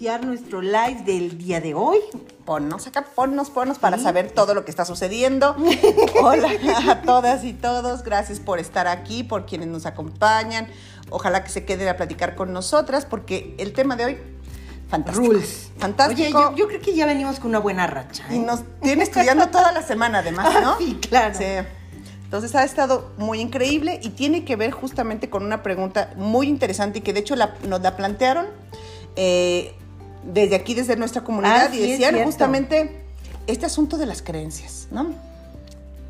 iniciar nuestro live del día de hoy. Ponnos acá, ponnos, ponnos para saber todo lo que está sucediendo. Hola a todas y todos, gracias por estar aquí, por quienes nos acompañan. Ojalá que se queden a platicar con nosotras porque el tema de hoy Fantástico. Rules. Fantástico. Oye, yo, yo creo que ya venimos con una buena racha. ¿eh? Y nos tiene estudiando toda la semana, además, ¿no? Sí, claro. Sí. Entonces ha estado muy increíble y tiene que ver justamente con una pregunta muy interesante y que de hecho la- nos la plantearon eh, desde aquí, desde nuestra comunidad, Ah, y sí, decían justamente este asunto de las creencias, ¿no?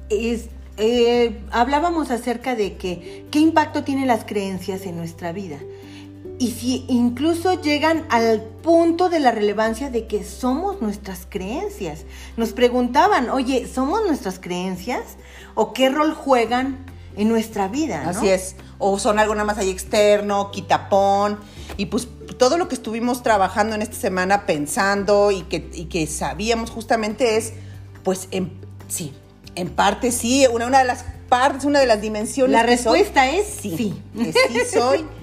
Es- eh, hablábamos acerca de que qué impacto tienen las creencias en nuestra vida. Y si incluso llegan al punto de la relevancia de que somos nuestras creencias. Nos preguntaban, oye, ¿somos nuestras creencias? ¿O qué rol juegan en nuestra vida? no? Así es. O son algo nada más ahí externo, quitapón. Y pues todo lo que estuvimos trabajando en esta semana pensando y que, y que sabíamos justamente es, pues en, sí, en parte sí, una, una de las partes, una de las dimensiones. La respuesta es sí. sí. Que sí soy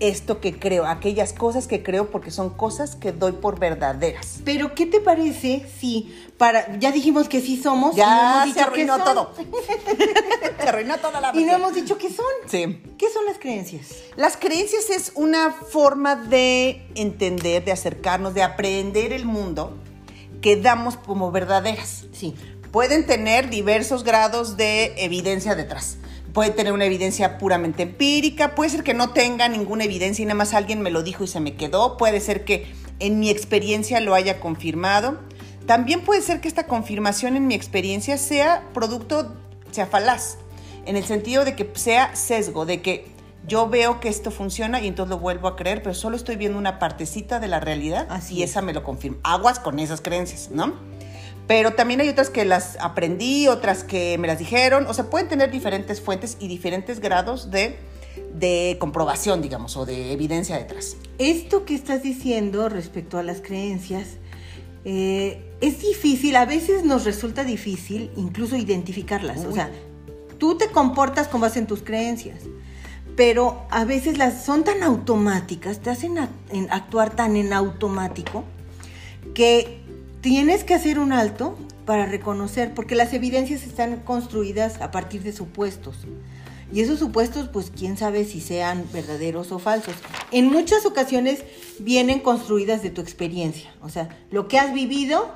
esto que creo, aquellas cosas que creo porque son cosas que doy por verdaderas. Pero ¿qué te parece si para ya dijimos que sí somos y no Ya hemos se dicho qué arruinó son? todo. se arruinó toda la Y no hemos dicho qué son. Sí. ¿Qué son las creencias? Las creencias es una forma de entender, de acercarnos, de aprender el mundo que damos como verdaderas. Sí. Pueden tener diversos grados de evidencia detrás. Puede tener una evidencia puramente empírica, puede ser que no tenga ninguna evidencia y nada más alguien me lo dijo y se me quedó, puede ser que en mi experiencia lo haya confirmado. También puede ser que esta confirmación en mi experiencia sea producto, sea falaz, en el sentido de que sea sesgo, de que yo veo que esto funciona y entonces lo vuelvo a creer, pero solo estoy viendo una partecita de la realidad Así y es. esa me lo confirma. Aguas con esas creencias, ¿no? Pero también hay otras que las aprendí, otras que me las dijeron. O sea, pueden tener diferentes fuentes y diferentes grados de, de comprobación, digamos, o de evidencia detrás. Esto que estás diciendo respecto a las creencias eh, es difícil, a veces nos resulta difícil incluso identificarlas. O sea, tú te comportas con base en tus creencias, pero a veces las son tan automáticas, te hacen a- en actuar tan en automático que tienes que hacer un alto para reconocer, porque las evidencias están construidas a partir de supuestos. Y esos supuestos, pues quién sabe si sean verdaderos o falsos. En muchas ocasiones vienen construidas de tu experiencia. O sea, lo que has vivido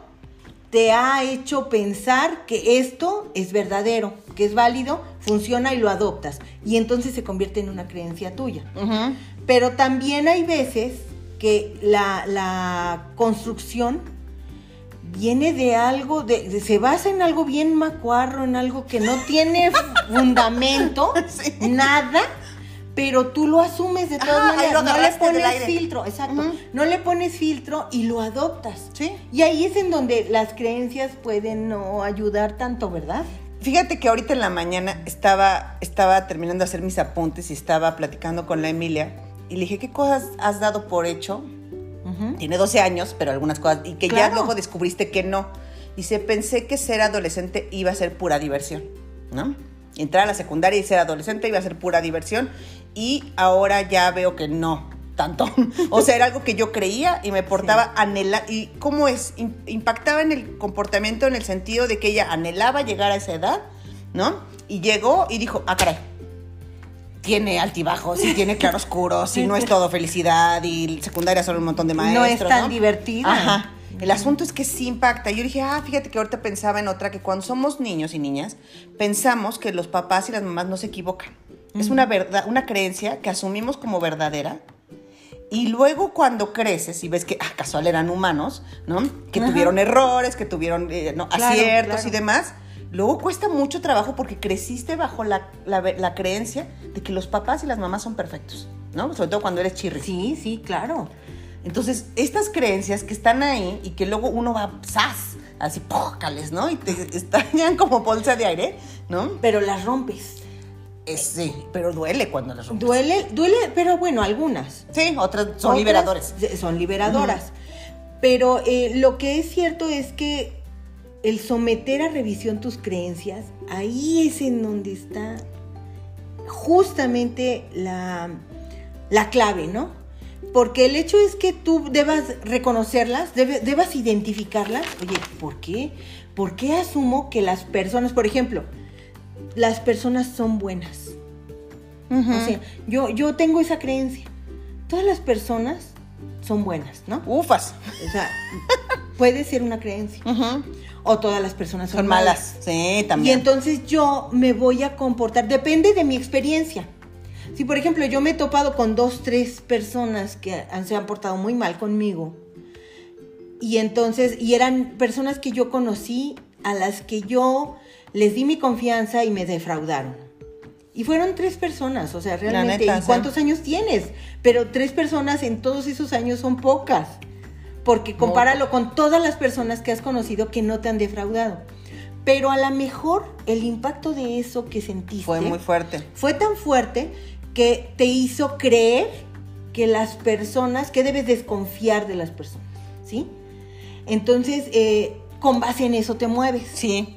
te ha hecho pensar que esto es verdadero, que es válido, funciona y lo adoptas. Y entonces se convierte en una creencia tuya. Pero también hay veces que la, la construcción viene de algo, de, de- se basa en algo bien macuarro, en algo que no tiene fundamento, Sí. nada, pero tú lo asumes de todas Ajá, maneras. No le pones filtro, exacto. No le pones filtro y lo adoptas. Sí. Y ahí es en donde las creencias pueden no ayudar tanto, ¿verdad? Fíjate que ahorita en la mañana estaba, estaba terminando de hacer mis apuntes y estaba platicando con la Emilia y le dije, ¿qué cosas has dado por hecho? Tiene 12 años, pero algunas cosas, y que ya Claro. luego descubriste que no. Dice, pensé que ser adolescente iba a ser pura diversión, ¿no? Entrar a la secundaria y ser adolescente iba a ser pura diversión, y ahora ya veo que no tanto. o sea, era algo que yo creía y me portaba anhela ¿Y cómo es? Im- Impactaba en el comportamiento en el sentido de que ella anhelaba llegar a esa edad, ¿no? Y llegó y dijo, ah, caray, tiene altibajos y tiene claroscuros y no es todo felicidad y secundaria son un montón de maestros. no es tan divertida. Ajá. El asunto es que sí impacta. Yo dije, ah, fíjate que ahorita pensaba en otra, que cuando somos niños y niñas, pensamos que los papás y las mamás no se equivocan. Es una verdad, una creencia que asumimos como verdadera. Y luego cuando creces y ves que, ah, casual eran humanos, ¿no? Que tuvieron errores, que tuvieron eh, no, Claro, aciertos claro. y demás, luego cuesta mucho trabajo porque creciste bajo la, la, la creencia de que los papás y las mamás son perfectos, ¿no? Sobre todo cuando eres chirri. Sí, sí, claro. Entonces, estas creencias que están ahí y que luego uno va, ¡zas! Así, pócales, ¿no? Y te estallan como bolsa de aire, ¿no? Pero las rompes. Es, sí, pero duele cuando las rompes. Duele, duele, pero bueno, algunas. Sí, otras son Otras liberadores. Son liberadoras. Pero eh, lo que es cierto es que el someter a revisión tus creencias, ahí es en donde está justamente la, la clave, ¿no? Porque el hecho es que tú debas reconocerlas, debas identificarlas. Oye, ¿por qué? ¿Por qué asumo que las personas, por ejemplo, las personas son buenas? O sea, yo, yo tengo esa creencia. Todas las personas son buenas, ¿no? Ufas. O sea, puede ser una creencia. O todas las personas son, Son malas. Sí, Y también. entonces yo me voy a comportar, depende de mi experiencia. Si por ejemplo yo me he topado con dos, tres personas que han- se han portado muy mal conmigo, y entonces, y eran personas que yo conocí, a las que yo les di mi confianza y me defraudaron. Y fueron tres personas, o sea, realmente, neta, ¿y sí. cuántos años tienes? Pero tres personas en todos esos años son pocas, porque compáralo con todas las personas que has conocido que no te han defraudado. Pero a lo mejor el impacto de eso que sentiste Fue muy fuerte. fue tan fuerte que te hizo creer que las personas, que debes desconfiar de las personas, ¿sí? Entonces, eh, con base en eso te mueves, Sí.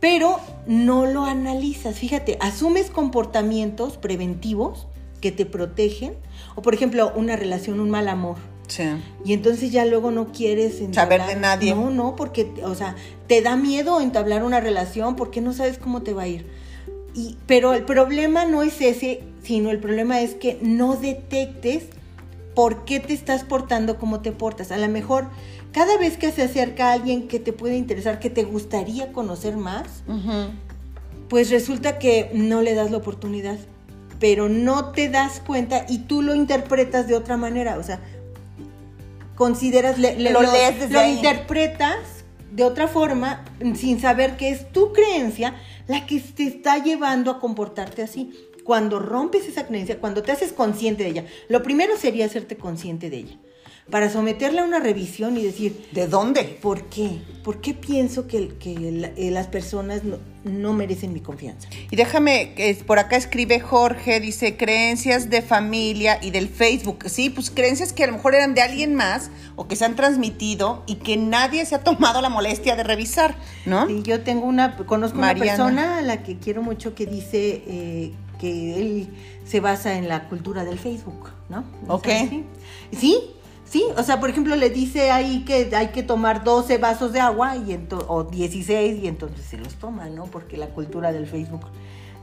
pero no lo analizas. Fíjate, asumes comportamientos preventivos que te protegen, o por ejemplo, una relación, un mal amor. Sí. Y entonces ya luego no quieres Saber de nadie. No, no, porque, o sea, te da miedo entablar una relación porque no sabes cómo te va a ir. Y, pero el problema no es ese, sino el problema es que no detectes por qué te estás portando como te portas. A lo mejor cada vez que se acerca alguien que te puede interesar, que te gustaría conocer más, Ujú. pues resulta que no le das la oportunidad, pero no te das cuenta y tú lo interpretas de otra manera, o sea, consideras, le- le- Lo lees desde lo ahí. interpretas de otra forma sin saber que es tu creencia la que te está llevando a comportarte así. Cuando rompes esa creencia, cuando te haces consciente de ella, lo primero sería hacerte consciente de ella, para someterla a una revisión y decir, ¿De dónde? ¿Por qué? ¿Por qué pienso que, que la- eh, las personas no, no merecen mi confianza? Y déjame, por acá escribe Jorge, dice creencias de familia y del Facebook. Sí, pues creencias que a lo mejor eran de alguien más o que se han transmitido y que nadie se ha tomado la molestia de revisar, ¿no? Sí, yo tengo una, conozco Mariana. una persona a la que quiero mucho que dice eh, que él se basa en la cultura del Facebook, ¿no? Ok. sí. Sí, sí, o sea, por ejemplo, le dice ahí que hay que tomar 12 vasos de agua y o 16 y entonces se los toma, ¿no? Porque la cultura del Facebook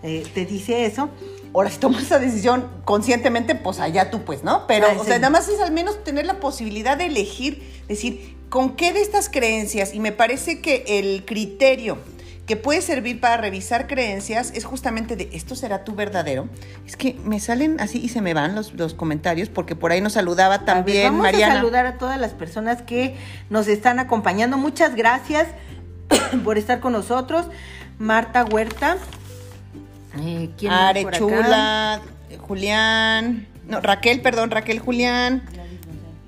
eh, te dice eso. Ahora, si tomas esa decisión conscientemente, pues allá tú, pues, ¿no? Pero, o sí. sea, nada más es al menos tener la posibilidad de elegir, decir, ¿con qué de estas creencias? Y me parece que el criterio que puede servir para revisar creencias es justamente de, ¿esto será tu verdadero? Es que me salen así y se me van los, los comentarios, porque por ahí nos saludaba A ver, también vamos Mariana. a saludar a todas las personas que nos están acompañando. Muchas gracias por estar con nosotros. Marta Huerta. Eh, ¿quién más Are por acá? Chula, Julián, no, Raquel, perdón, Raquel Julián,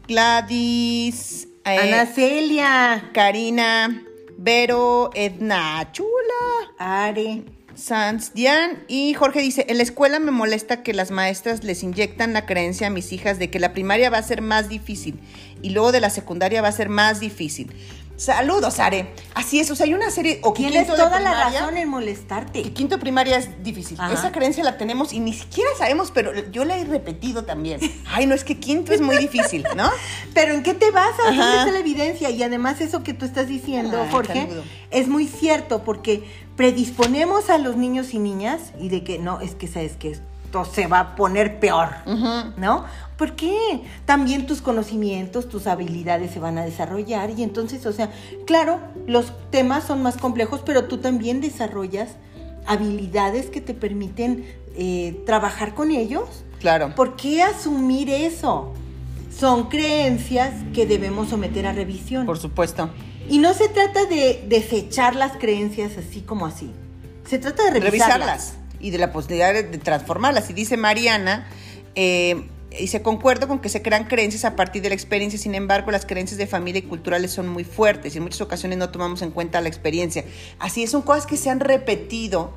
Gladys, eh, Ana Celia. Karina, Vero, Edna, Chula, Are. Sanz, Dian y Jorge dice, en la escuela me molesta que las maestras les inyectan la creencia a mis hijas de que la primaria va a ser más difícil y luego de la secundaria va a ser más difícil. Saludos, Are. Así es, o sea, hay una serie... O Tienes quinto de toda la razón en molestarte. que quinto de primaria es difícil. Ajá. Esa creencia la tenemos y ni siquiera sabemos, pero yo la he repetido también. Ay, no, es que quinto es muy difícil, ¿no? Pero ¿en qué te basas? ¿Dónde está la evidencia? Y además eso que tú estás diciendo, Ay, Jorge, saludo. es muy cierto porque predisponemos a los niños y niñas y de que no, es que sabes que esto se va a poner peor, ¿no? ¿Por qué? También tus conocimientos, tus habilidades se van a desarrollar y entonces, o sea, claro, los temas son más complejos, pero tú también desarrollas habilidades que te permiten eh, trabajar con ellos. Claro. ¿Por qué asumir eso? Son creencias que debemos someter a revisión. Por supuesto. Y no se trata de desechar las creencias así como así. Se trata de revisarlas. Revisarlas y de la posibilidad de, transformarlas. Y dice Mariana, eh, dice, concuerdo con que se crean creencias a partir de la experiencia, sin embargo, las creencias de familia y culturales son muy fuertes y en muchas ocasiones no tomamos en cuenta la experiencia. Así es, son cosas que se han repetido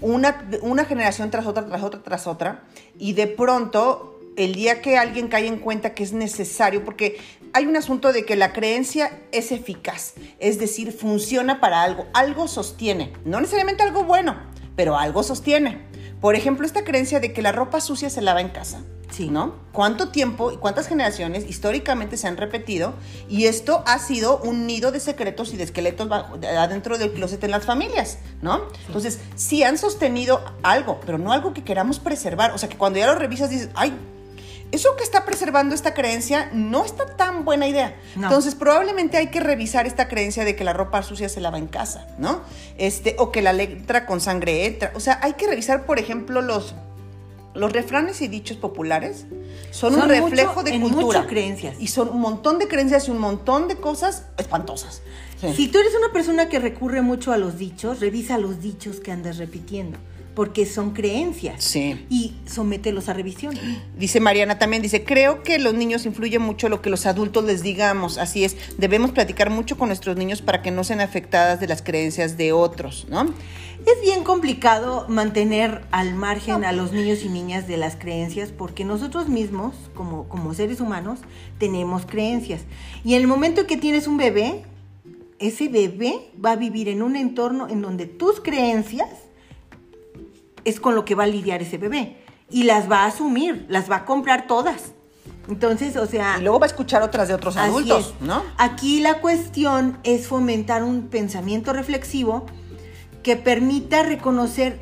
una, una generación tras otra, tras otra, tras otra, y de pronto el día que alguien cae en cuenta que es necesario, porque hay un asunto de que la creencia es eficaz, es decir, funciona para algo, algo sostiene, no necesariamente algo bueno, pero algo sostiene. Por ejemplo, esta creencia de que la ropa sucia se lava en casa. Sí. ¿No? ¿Cuánto tiempo y cuántas generaciones históricamente se han repetido? Y esto ha sido un nido de secretos y de esqueletos bajo- de- adentro del closet en las familias, ¿no? Entonces, sí han sostenido algo, pero no algo que queramos preservar. O sea, que cuando ya lo revisas dices, ay, eso que está preservando esta creencia no está tan buena idea. No. Entonces, probablemente hay que revisar esta creencia de que la ropa sucia se lava en casa, ¿no? Este, o que la letra con sangre entra. O sea, hay que revisar, por ejemplo, los, los refranes y dichos populares. Son, un reflejo mucho- de cultura. creencias. Y son un montón de creencias y un montón de cosas espantosas. Sí. Si tú eres una persona que recurre mucho a los dichos, revisa los dichos que andas repitiendo, porque son creencias. Sí. Y somételos a revisión. Dice Mariana también, dice, creo que los niños influyen mucho lo que los adultos les digamos. Así es, debemos platicar mucho con nuestros niños para que no sean afectadas de las creencias de otros, ¿no? Es bien complicado mantener al margen a los niños y niñas de las creencias porque nosotros mismos, como, como seres humanos, tenemos creencias. Y en el momento que tienes un bebé, ese bebé va a vivir en un entorno en donde tus creencias es con lo que va a lidiar ese bebé. Y las va a asumir, las va a comprar todas. Entonces, o sea... Y luego va a escuchar otras de otros adultos. ¿no? Aquí la cuestión es fomentar un pensamiento reflexivo que permita reconocer,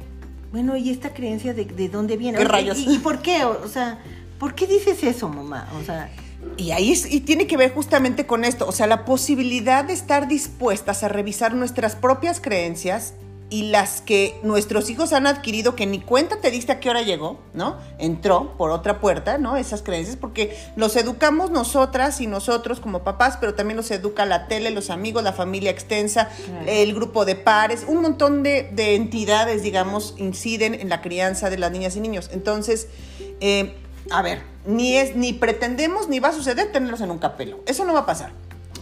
bueno, ¿y esta creencia de, de dónde viene? ¿Qué rayos? ¿Y, y por qué? O, o sea, ¿por qué dices eso, mamá? O sea, Y ahí es- y tiene que ver justamente con esto, o sea, la posibilidad de estar dispuestas a revisar nuestras propias creencias y las que nuestros hijos han adquirido que ni cuenta te diste a qué hora llegó, ¿no? Entró por otra puerta, ¿no? Esas creencias, porque los educamos nosotras y nosotros como papás, pero también los educa la tele, los amigos, la familia extensa, Claro. el grupo de pares, un montón de, de entidades, digamos, inciden en la crianza de las niñas y niños. Entonces, eh, a ver, ni es, ni pretendemos ni va a suceder tenerlos en un capelo. Eso no va a pasar.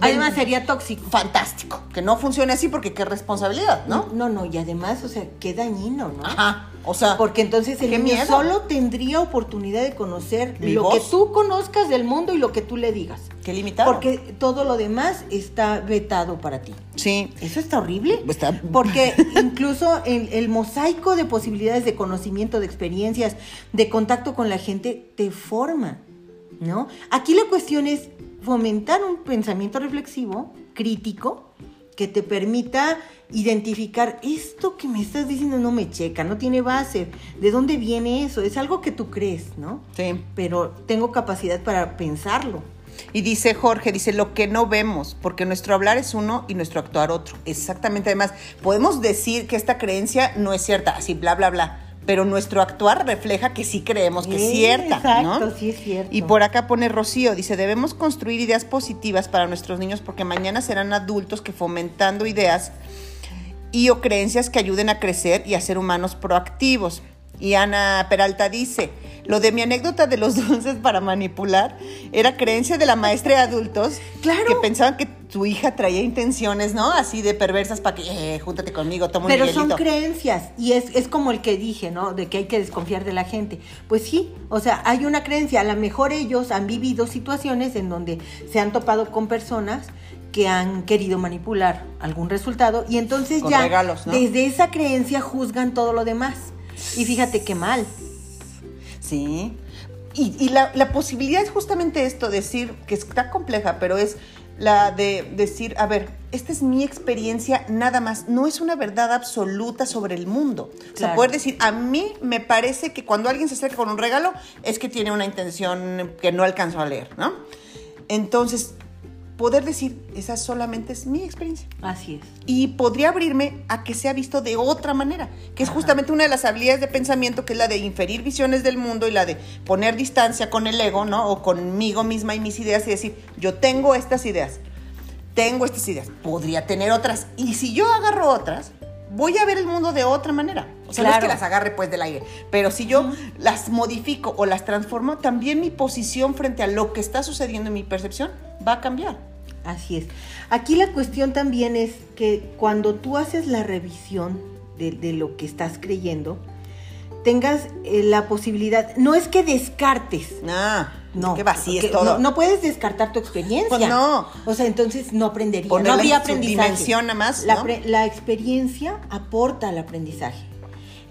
Además sería tóxico. fantástico. Que no funcione así porque qué responsabilidad, ¿no? No, no, y además, o sea, qué dañino, ¿no? Ajá. O sea, Porque entonces el niño miedo. solo tendría oportunidad de conocer Mi lo voz. que tú conozcas del mundo y lo que tú le digas. qué limitado. Porque todo lo demás está vetado para ti. sí. Eso está horrible. Está- Porque incluso el, el mosaico de posibilidades de conocimiento, de experiencias, de contacto con la gente, te forma, ¿no? Aquí la cuestión es fomentar un pensamiento reflexivo, crítico, que te permita identificar esto que me estás diciendo no me checa, no tiene base. ¿De dónde viene eso? Es algo que tú crees, ¿no? Sí. Pero tengo capacidad para pensarlo. Y dice Jorge, dice lo que no vemos, porque nuestro hablar es uno y nuestro actuar otro. Exactamente, además, podemos decir que esta creencia no es cierta, así bla, bla, bla, pero nuestro actuar refleja que sí creemos que es cierta, exacto, ¿no? sí es cierto. Y por acá pone Rocío, dice, debemos construir ideas positivas para nuestros niños porque mañana serán adultos que fomentando ideas y o creencias que ayuden a crecer y a ser humanos proactivos. Y Ana Peralta dice, lo de mi anécdota de los dulces para manipular era creencia de la maestra de adultos Claro. que pensaban que tu hija traía intenciones, ¿no? Así de perversas para que, eh, júntate conmigo, toma un Pero son creencias y es, es como el que dije, ¿no? De que hay que desconfiar de la gente. Pues sí, o sea, hay una creencia. A lo mejor ellos han vivido situaciones en donde se han topado con personas que han querido manipular algún resultado y entonces Con ya regalos, ¿no? desde esa creencia juzgan todo lo demás. Y fíjate qué mal. Sí. Y, y la, la posibilidad es justamente esto, decir, que está compleja, pero es la de decir, a ver, esta es mi experiencia nada más, no es una verdad absoluta sobre el mundo. O sea, poder decir, a mí me parece que cuando alguien se acerca con un regalo es que tiene una intención que no alcanzó a leer, ¿no? Entonces, poder decir, esa solamente es mi experiencia Así es. y podría abrirme a que sea visto de otra manera, que es justamente una de las habilidades de pensamiento, que es la de inferir visiones del mundo y la de poner distancia con el ego, ¿no? O conmigo misma y mis ideas y decir, yo tengo estas ideas, tengo estas ideas, podría tener otras, y si yo agarro otras, voy a ver el mundo de otra manera. O sea, no es Claro. que las agarre pues del aire, pero si yo las modifico o las transformo, también mi posición frente a lo que está sucediendo en mi percepción va a cambiar. Así es. Aquí la cuestión también es que cuando tú haces la revisión de, de lo que estás creyendo, tengas eh, la posibilidad, no es que descartes, Ah, no. que vacíes todo. No, no puedes descartar tu experiencia. Pues no. O sea, entonces no aprendería, Ponerla no habría aprendizaje. dimensión nada más, la, la experiencia aporta al aprendizaje.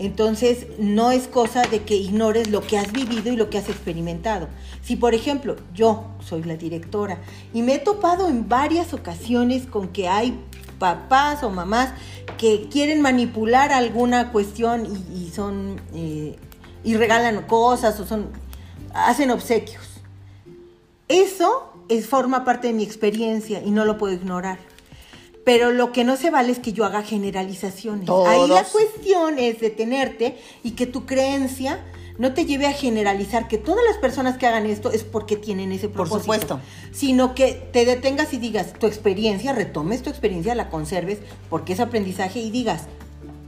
Entonces, no es cosa de que ignores lo que has vivido y lo que has experimentado. Si, por ejemplo, yo soy la directora y me he topado en varias ocasiones con que hay papás o mamás que quieren manipular alguna cuestión y, son eh, y regalan cosas o son hacen obsequios. Eso es, forma parte de mi experiencia y no lo puedo ignorar. Pero lo que no se vale es que yo haga generalizaciones. Ahí la cuestión es detenerte y que tu creencia no te lleve a generalizar que todas las personas que hagan esto es porque tienen ese propósito. Por supuesto. Sino que te detengas y digas tu experiencia, retomes tu experiencia, la conserves porque es aprendizaje y digas,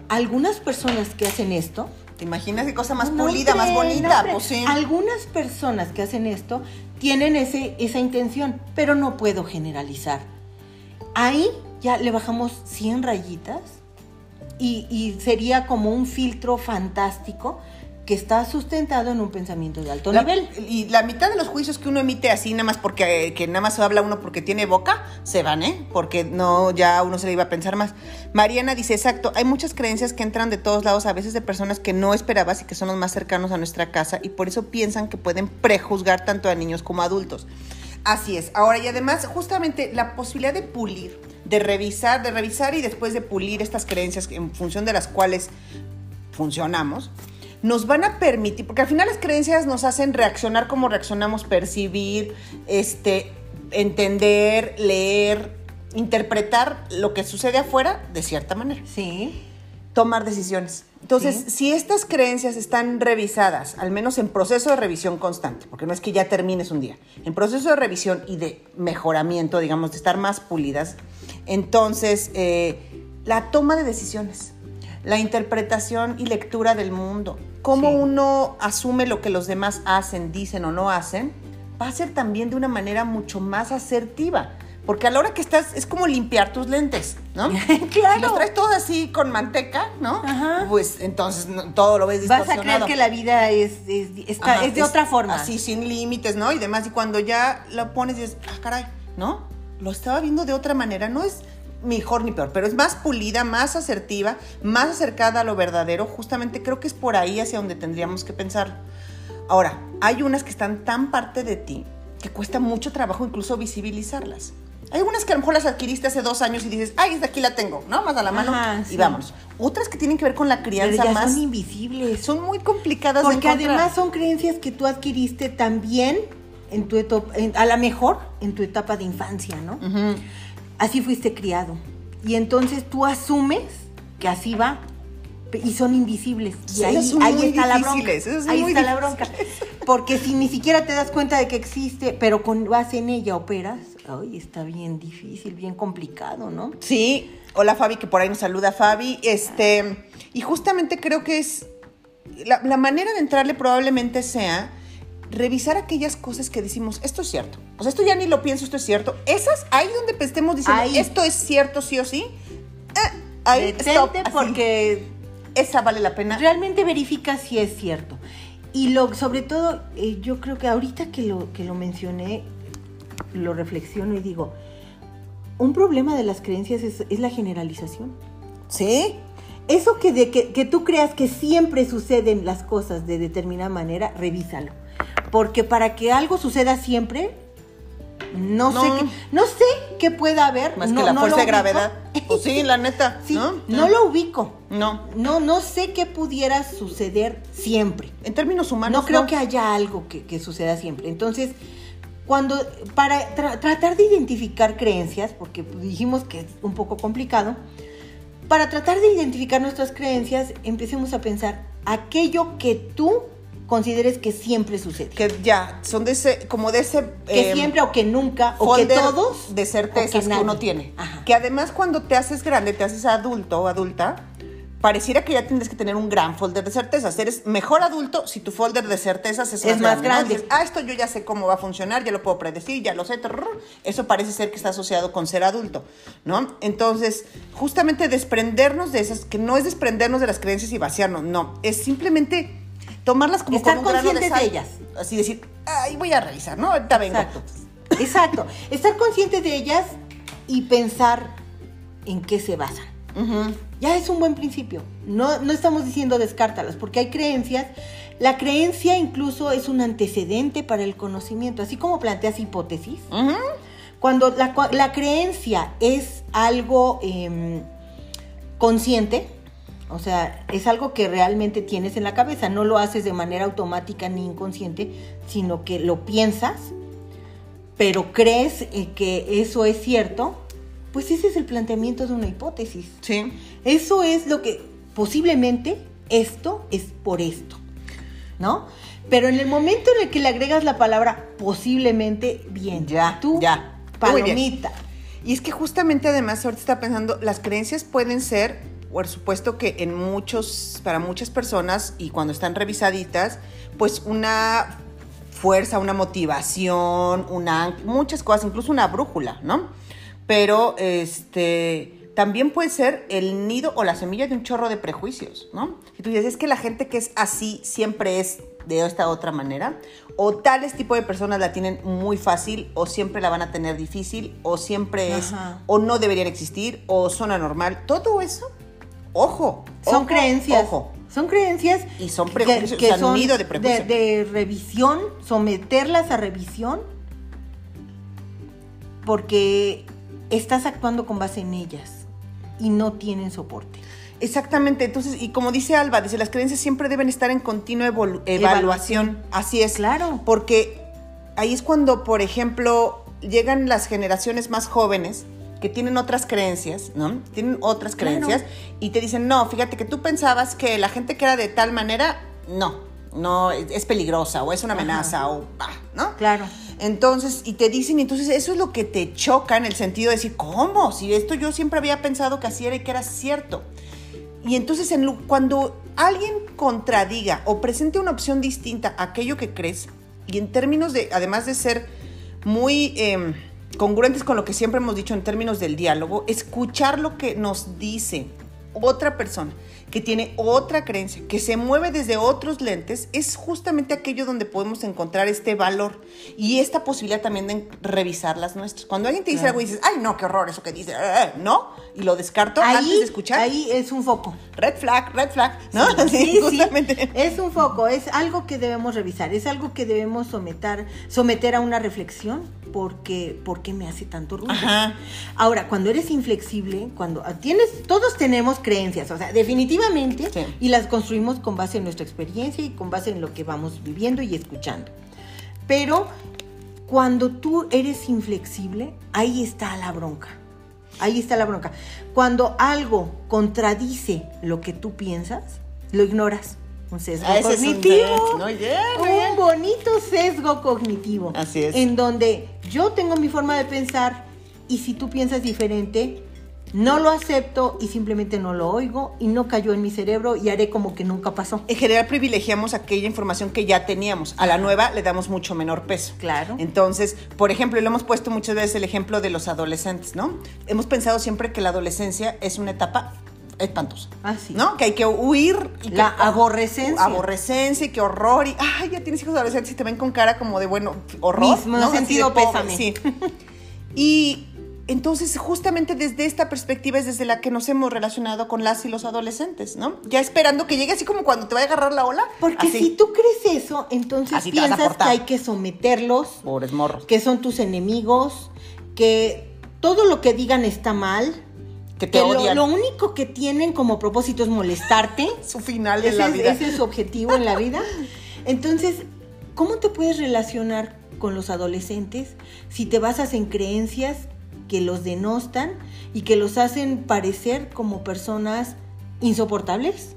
algunas personas que hacen esto... ¿Te imaginas qué cosa más pulida, más bonita? pues sí. Algunas personas que hacen esto tienen ese, esa intención, pero no puedo generalizar. Ahí ya le bajamos 100 rayitas y, sería como un filtro fantástico que está sustentado en un pensamiento de alto nivel. Y la mitad de los juicios que uno emite así, nada más porque que nada más habla uno porque tiene boca, se van, ¿eh? Porque no, ya uno se le iba a pensar más. Mariana dice, exacto, hay muchas creencias que entran de todos lados, a veces de personas que no esperabas y que son los más cercanos a nuestra casa, y por eso piensan que pueden prejuzgar tanto a niños como a adultos. Así es. Ahora, y además, justamente la posibilidad de pulir, de revisar, de revisar y después de pulir estas creencias en función de las cuales funcionamos, nos van a permitir, porque al final las creencias nos hacen reaccionar como reaccionamos, percibir, este, entender, leer, interpretar lo que sucede afuera de cierta manera. Sí. Tomar decisiones. Entonces, si estas creencias están revisadas, al menos en proceso de revisión constante, porque no es que ya termines un día, en proceso de revisión y de mejoramiento, digamos, de estar más pulidas, entonces eh, la toma de decisiones, la interpretación y lectura del mundo, cómo uno asume lo que los demás hacen, dicen o no hacen, va a ser también de una manera mucho más asertiva. Porque a la hora que estás, es como limpiar tus lentes, ¿no? claro. Si los traes todos así con manteca, ¿no? Ajá. Pues entonces todo lo ves distorsionado. Vas a creer que la vida es, es, de otra forma. Así, sin límites, ¿no? Y demás. Y cuando ya lo pones, dices, ah, caray, ¿no? Lo estaba viendo de otra manera. No es mejor ni peor, pero es más pulida, más asertiva, más acercada a lo verdadero. Justamente creo que es por ahí hacia donde tendríamos que pensar. Ahora, hay unas que están tan parte de ti que cuesta mucho trabajo incluso visibilizarlas. Hay unas que a lo mejor las adquiriste hace dos años y dices, ay, desde aquí la tengo, ¿no? Más a la mano y vámonos. Otras que tienen que ver con la crianza Pero ya más. Son invisibles. Son muy complicadas Porque además son creencias que tú adquiriste también en tu etapa, a la mejor en tu etapa de infancia, ¿no? Así fuiste criado. Y entonces tú asumes que así va y son invisibles. Y ahí, está la bronca. ahí está la bronca. Porque si ni siquiera te das cuenta de que existe, pero con base en ella operas, ay, está bien difícil, bien complicado, ¿no? Sí. Hola Fabi, que por ahí nos saluda Fabi. Este, y justamente creo que es la, manera de entrarle probablemente sea revisar aquellas cosas que decimos, esto es cierto. O sea, esto ya ni lo pienso, esto es cierto. Esas, ahí donde estemos diciendo, esto es cierto, sí o sí. Eh, ahí, Detente porque esa vale la pena. Realmente verifica si es cierto. Y lo, sobre todo, eh, yo creo que ahorita que lo, que lo mencioné, lo reflexiono y digo, un problema de las creencias es, la generalización. ¿Sí? Eso que, de, que, que tú creas que siempre suceden las cosas de determinada manera, revísalo. Porque para que algo suceda siempre, no, sé qué, no sé qué pueda haber. Más que la fuerza de gravedad. Pues sí, la neta. Sí, ¿no? lo ubico. No. No, no sé qué pudiera suceder siempre. En términos humanos. No creo que haya algo que, suceda siempre. Entonces, cuando, para tratar de identificar creencias, porque dijimos que es un poco complicado, para tratar de identificar nuestras creencias, empecemos a pensar aquello que tú consideres que siempre sucede. Que ya, son de ese, como de ese... Que em, siempre o que nunca, o que todos. De certezas que, uno tiene. Que además cuando te haces grande, te haces adulto o adulta, pareciera que ya tienes que tener un gran folder de certezas. Eres mejor adulto si tu folder de certezas es, más, grande. ah, esto yo ya sé cómo va a funcionar, ya lo puedo predecir, ya lo sé. Eso parece ser que está asociado con ser adulto, ¿no? Entonces, justamente desprendernos de esas, que no es desprendernos de las creencias y vaciarnos, no, es simplemente tomarlas como Estar un conscientes de, ellas. Así decir, ay, voy a revisar, ¿no? Ahorita vengo. Exacto. Exacto. Estar conscientes de ellas y pensar en qué se basan. Ya es un buen principio. No, no estamos diciendo descártalas, porque hay creencias. La creencia incluso es un antecedente para el conocimiento, así como planteas hipótesis. Cuando la, la creencia es algo em, consciente, o sea, es algo que realmente tienes en la cabeza, no lo haces de manera automática ni inconsciente, sino que lo piensas, pero crees eh, que eso es cierto, pues ese es el planteamiento de una hipótesis. Sí. Eso es lo que posiblemente esto es por esto, ¿no? Pero en el momento en el que le agregas la palabra posiblemente, bien, Ya, tú, ya. Palomita. Y es que justamente además ahorita está pensando, las creencias pueden ser, por supuesto que en muchos, para muchas personas y cuando están revisaditas, pues una fuerza, una motivación, una, muchas cosas, incluso una brújula, ¿no? Pero este también puede ser el nido o la semilla de un chorro de prejuicios, ¿no? Si tú dices, es que la gente que es así siempre es de esta otra manera, o tales tipo de personas la tienen muy fácil, o siempre la van a tener difícil, o siempre es, Ajá. o no deberían existir, o son anormal, todo eso, ojo. Son ojo, creencias. Ojo. Son creencias. Y son prejuicios, o sea, nido de prejuicio. de revisión, someterlas a revisión, porque estás actuando con base en ellas y no tienen soporte. Exactamente, entonces, y como dice Alba, dice, las creencias siempre deben estar en continua evaluación. Evaluación. Así es. Claro. Porque ahí es cuando, por ejemplo, llegan las generaciones más jóvenes que tienen otras creencias, ¿no? Tienen otras Claro. creencias y te dicen, no, fíjate que tú pensabas que la gente que era de tal manera, no, no, es, peligrosa o es una Ajá. amenaza o, ah, ¿no? Claro. Entonces, y te dicen, entonces eso es lo que te choca en el sentido de decir, ¿cómo? Si esto yo siempre había pensado que así era y que era cierto. Y entonces, en lu- cuando alguien contradiga o presente una opción distinta a aquello que crees, y en términos de, además de ser muy em, congruentes con lo que siempre hemos dicho en términos del diálogo, escuchar lo que nos dice otra persona que tiene otra creencia, que se mueve desde otros lentes, es justamente aquello donde podemos encontrar este valor y esta posibilidad también de revisar las nuestras. Cuando alguien te dice Claro. algo y dices, ay, no, qué horror eso que dice, eh, no, y lo descarto antes Ahí, de escuchar. ahí es un foco. Red flag, red flag, ¿no? Sí, sí, justamente. Es un foco, es algo que debemos revisar, es algo que debemos someter, someter a una reflexión porque, porque me hace tanto ruido. Ajá. Ahora, cuando eres inflexible, cuando tienes, todos tenemos creencias, o sea, definitivamente, Sí. y las construimos con base en nuestra experiencia y con base en lo que vamos viviendo y escuchando. Pero cuando tú eres inflexible, ahí está la bronca. Ahí está la bronca. Cuando algo contradice lo que tú piensas, lo ignoras. Un sesgo Ah, es un cognitivo. bien. un bonito sesgo cognitivo. Así es. En donde yo tengo mi forma de pensar y si tú piensas diferente, no lo acepto y simplemente no lo oigo y no cayó en mi cerebro y haré como que nunca pasó. En general privilegiamos aquella información que ya teníamos. A la nueva le damos mucho menor peso. Claro. Entonces, por ejemplo, y lo hemos puesto muchas veces el ejemplo de los adolescentes, ¿no? Hemos pensado siempre que la adolescencia es una etapa espantosa. Ah, sí. ¿No? Que hay que huir. Y que- La aborrecencia. Aborrecencia y qué horror. Y, ay, ya tienes hijos adolescentes y te ven con cara como de, bueno, horror. Mismo ¿no? Así sentido pésame. Sí. Y entonces, justamente desde esta perspectiva es desde la que nos hemos relacionado con las y los adolescentes, ¿no? Ya esperando que llegue así como cuando te vaya a agarrar la ola. Porque así. si tú crees eso, entonces Así piensas que hay que someterlos, Pobres morros. que son tus enemigos, que todo lo que digan está mal, Que te que lo, odian. lo único que tienen como propósito es molestarte. Su final la es, vida. ese es su objetivo en la vida. Entonces, ¿cómo te puedes relacionar con los adolescentes si te basas en creencias que los denostan y que los hacen parecer como personas insoportables?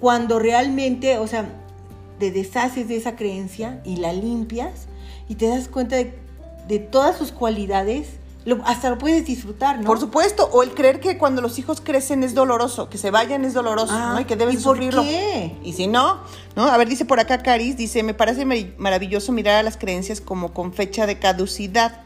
Cuando realmente, o sea, te deshaces de esa creencia y la limpias y te das cuenta de, de todas sus cualidades, lo- hasta lo puedes disfrutar, ¿no? Por supuesto, o el creer que cuando los hijos crecen es doloroso, que se vayan es doloroso, Ah, ¿no? Y que debes ¿y por sufrirlo. qué? Y si no, ¿no? A ver, dice por acá Caris, dice, me parece mar- maravilloso mirar a las creencias como con fecha de caducidad.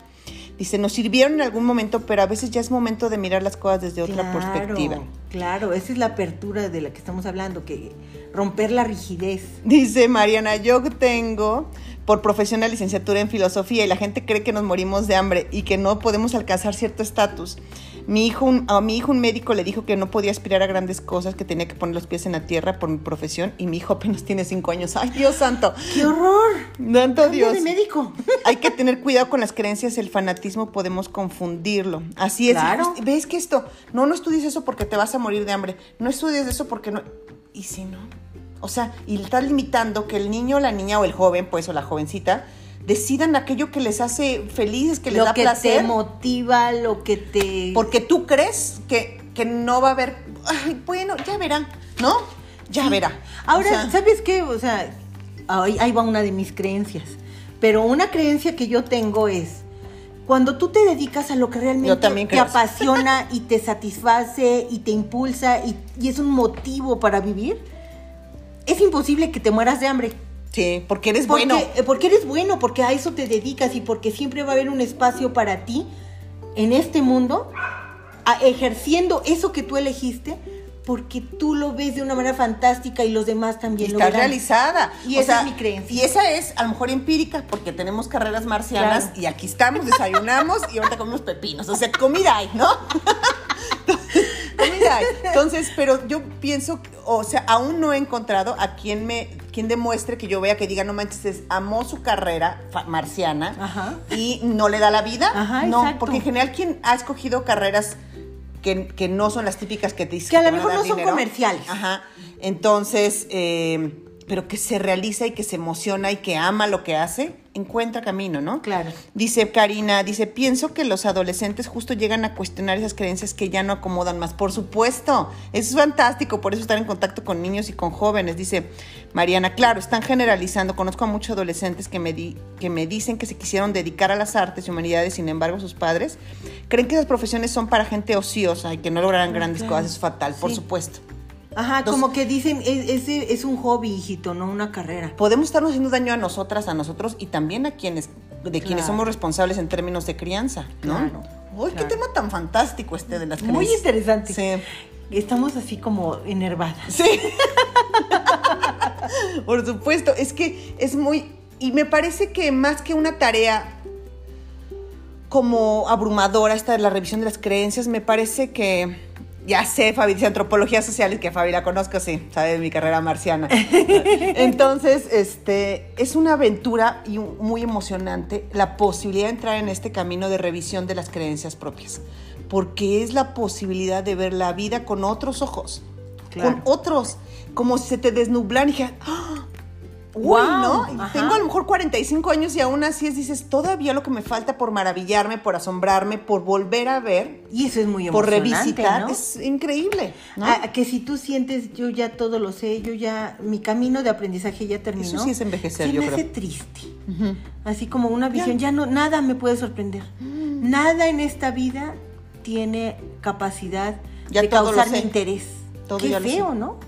Dice, nos sirvieron en algún momento, pero a veces ya es momento de mirar las cosas desde otra Claro, perspectiva. Claro, esa es la apertura de la que estamos hablando, que romper la rigidez. Dice Mariana, yo tengo por profesión la licenciatura en filosofía y la gente cree que nos morimos de hambre y que no podemos alcanzar cierto estatus. Mi hijo, un- a mi hijo un médico le dijo que no podía aspirar a grandes cosas, que tenía que poner los pies en la tierra por mi profesión y mi hijo apenas tiene cinco años. ¡Ay, Dios santo! ¡Qué horror! ¡Santo Dios! de médico. Hay que tener cuidado con las creencias, el fanatismo podemos confundirlo. Así es. Claro. ¿Ves que esto? No, no estudies eso porque te vas a morir de hambre. No estudies eso porque no. ¿Y si no? O sea, y le estás limitando que el niño, la niña o el joven, pues, o la jovencita, decidan aquello que les hace felices, que les lo da que placer. te motiva, lo que te... Porque tú crees que, que no va a haber. Ay, bueno, ya verán, ¿no? Ya verá. Ahora, O sea, ¿sabes qué? O sea, ahí, ahí va una de mis creencias. Pero una creencia que yo tengo es, cuando tú te dedicas a lo que realmente te apasiona y te satisface y te impulsa y, y es un motivo para vivir, es imposible que te mueras de hambre. Sí, porque eres Porque, bueno. eh, porque eres bueno, porque a eso te dedicas y porque siempre va a haber un espacio para ti en este mundo, a- ejerciendo eso que tú elegiste, porque tú lo ves de una manera fantástica y los demás Y también lo está verán. realizada. Y O esa sea, es mi creencia. Y esa es a lo mejor empírica porque tenemos carreras marcianas Claro. y aquí estamos, desayunamos y ahorita comemos pepinos. O sea, comida hay, ¿no? hay. Entonces, pero yo pienso, o sea, aún no he encontrado a quien me, quien demuestre que yo vea que diga, no manches, es- amó su carrera marciana Ajá. y no le da la vida. Ajá, no, exacto. porque en general quien ha escogido carreras que, que no son las típicas que te dicen Que a lo mejor no son comerciales. Ajá. Entonces, eh, pero que se realiza y que se emociona y que ama lo que hace, encuentra camino, ¿no? Claro. Dice Karina, dice, pienso que los adolescentes justo llegan a cuestionar esas creencias que ya no acomodan más. Por supuesto, eso es fantástico, por eso estar en contacto con niños y con jóvenes. Dice Mariana, claro, están generalizando. Conozco a muchos adolescentes que me, di- que me dicen que se quisieron dedicar a las artes y humanidades, sin embargo, sus padres creen que esas profesiones son para gente ociosa y que no lograrán grandes claro. cosas. Es fatal, por supuesto. Ajá, Entonces- como que dicen, es, ese es un hobby, hijito, no una carrera. podemos estarnos haciendo daño a nosotras, a nosotros y también a quienes, de quienes somos responsables en términos de crianza, ¿no? Claro, Uy, qué tema tan fantástico este de las creencias. Muy interesante. Sí. Estamos así como enervadas. Sí. Por supuesto, es que es muy y me parece que más que una tarea como abrumadora esta de la revisión de las creencias, me parece que ya sé, Fabi, dice antropología social, y que Fabi la conozco, sí, sabe de mi carrera marciana. Entonces, este, es una aventura y un- muy emocionante la posibilidad de entrar en este camino de revisión de las creencias propias, porque es la posibilidad de ver la vida con otros ojos, Claro. con otros, como si se te desnublan y dije, ¡Ah! Uy, ¿no? Ajá. Tengo a lo mejor 45 años y aún así es, dices, todavía lo que me falta por maravillarme, por asombrarme, por volver a ver, Y eso es muy por revisitar, ¿no? es increíble, ¿no? Que si tú sientes, yo ya todo lo sé, yo ya, mi camino de aprendizaje ya terminó. Eso sí es envejecer, yo me creo. hace triste. Así como una visión, ya, no, nada me puede sorprender. Mm. Nada en esta vida tiene capacidad Ya de causar mi interés. Todo Qué ya feo. ¿no?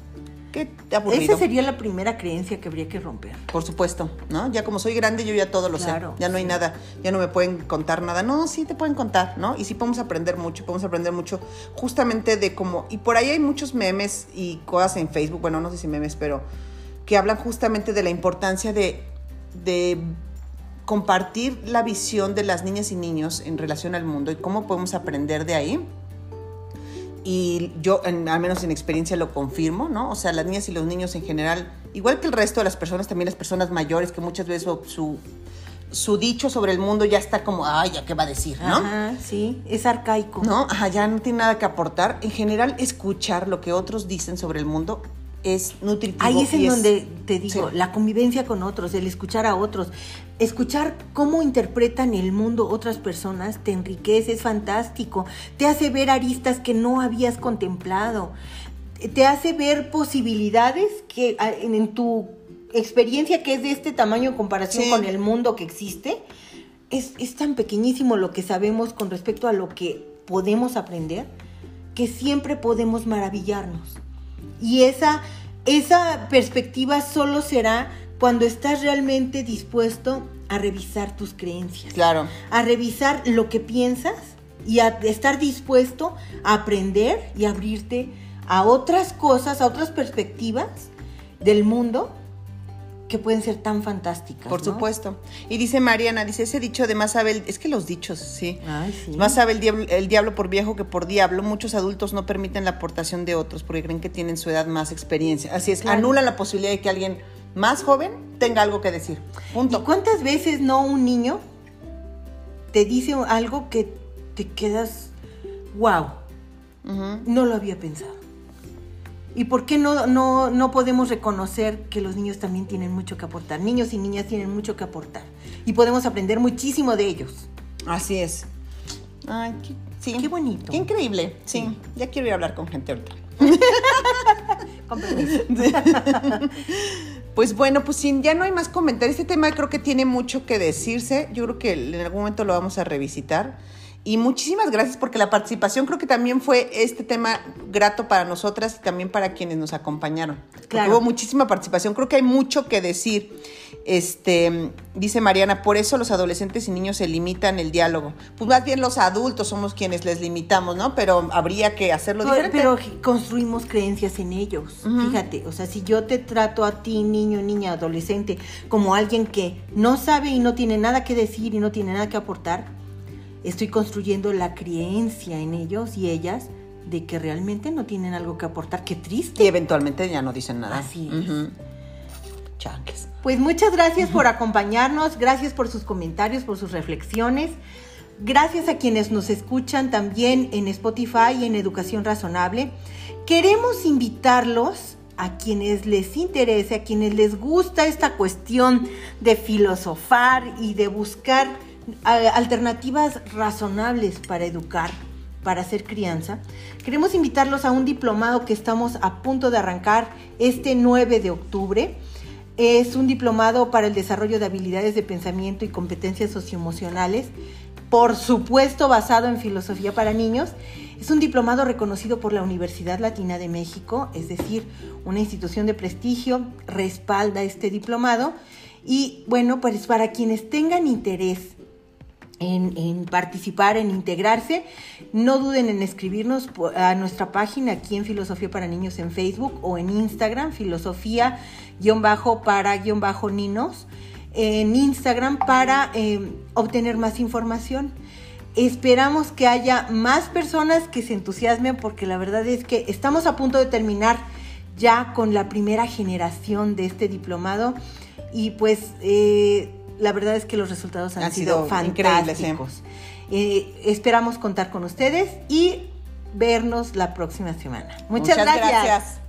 Qué aburrido. Esa sería la primera creencia que habría que romper. Por supuesto, ¿no? Ya como soy grande, yo ya todo lo Claro, sé. Ya no hay sí. nada, ya no me pueden contar nada. No, sí te pueden contar, ¿no? Y sí podemos aprender mucho, podemos aprender mucho justamente de cómo... Y por ahí hay muchos memes y cosas en Facebook, bueno, no sé si memes, pero que hablan justamente de la importancia de, de compartir la visión de las niñas y niños en relación al mundo y cómo podemos aprender de ahí. Y yo, en- al menos en experiencia, lo confirmo, ¿no? O sea, las niñas y los niños en general, igual que el resto de las personas, también las personas mayores, que muchas veces su, su, dicho sobre el mundo ya está como, ay, ¿ya qué va a decir, no? Ajá, sí, es arcaico. ¿No? Ajá, ya no tiene nada que aportar. En general, escuchar lo que otros dicen sobre el mundo es nutritivo. Ahí es en donde te digo, sí. la convivencia con otros, el escuchar a otros, escuchar cómo interpretan el mundo otras personas, te enriquece, es fantástico, te hace ver aristas que no habías contemplado, te hace ver posibilidades que a- en, en tu experiencia que es de este tamaño en comparación Sí. con el mundo que existe, es, es tan pequeñísimo lo que sabemos con respecto a lo que podemos aprender, que siempre podemos maravillarnos. Y esa, esa perspectiva solo será cuando estás realmente dispuesto a revisar tus creencias, Claro. a revisar lo que piensas y a estar dispuesto a aprender y abrirte a otras cosas, a otras perspectivas del mundo que pueden ser tan fantásticas. Por ¿no? supuesto. Y dice Mariana, dice ese dicho de más sabe el, es que los dichos, sí. Ay, sí. Más sabe el diablo, el diablo por viejo que por diablo. Muchos adultos no permiten la aportación de otros porque creen que tienen su edad más experiencia. Así es, Claro. anula la posibilidad de que alguien más joven tenga algo que decir. ¿Y Punto. cuántas veces no un niño te dice algo que te quedas, wow, no lo había pensado? ¿Y por qué no, no, no podemos reconocer que los niños también tienen mucho que aportar? Niños y niñas tienen mucho que aportar. Y podemos aprender muchísimo de ellos. Así es. Ay, qué, sí. Qué bonito. Qué increíble. Sí. ya quiero ir a hablar con gente ahorita. Con permiso. Pues bueno, pues ya no hay más comentarios. Este tema creo que tiene mucho que decirse. Yo creo que en algún momento lo vamos a revisitar. Y muchísimas gracias porque la participación creo que también fue este tema grato para nosotras y también para quienes nos acompañaron. Claro. Hubo muchísima participación. Creo que hay mucho que decir. Este, dice Mariana, por eso los adolescentes y niños se limitan el diálogo. Pues más bien los adultos somos quienes les limitamos, ¿no? Pero habría que hacerlo Pero, diferente. pero construimos creencias en ellos. Ujú. Fíjate, o sea, si yo te trato a ti, niño, niña, adolescente, como alguien que no sabe y no tiene nada que decir y no tiene nada que aportar, estoy construyendo la creencia en ellos y ellas de que realmente no tienen algo que aportar. Qué triste. y eventualmente ya no dicen nada. Así es. Chanques. Pues muchas gracias por acompañarnos, gracias por sus comentarios, por sus reflexiones. Gracias a quienes nos escuchan también en Spotify y en Educación Razonable. Queremos invitarlos a quienes les interese, a quienes les gusta esta cuestión de filosofar y de buscar alternativas razonables para educar, para hacer crianza. Queremos invitarlos a un diplomado que estamos a punto de arrancar este 9 de octubre. Es un diplomado para el desarrollo de habilidades de pensamiento y competencias socioemocionales, por supuesto basado en filosofía para niños. Es un diplomado reconocido por la Universidad Latina de México, es decir, una institución de prestigio respalda este diplomado. Y bueno, pues para quienes tengan interés en, participar, en integrarse, no duden en escribirnos a nuestra página aquí en Filosofía para Niños en Facebook o en Instagram, filosofía-para-ninos, en Instagram para eh, obtener más información. Esperamos que haya más personas que se entusiasmen porque la verdad es que estamos a punto de terminar ya con la primera generación de este diplomado y pues eh, la verdad es que los resultados han, sido, fantásticos. Esperamos contar con ustedes y vernos la próxima semana. Muchas, gracias. gracias.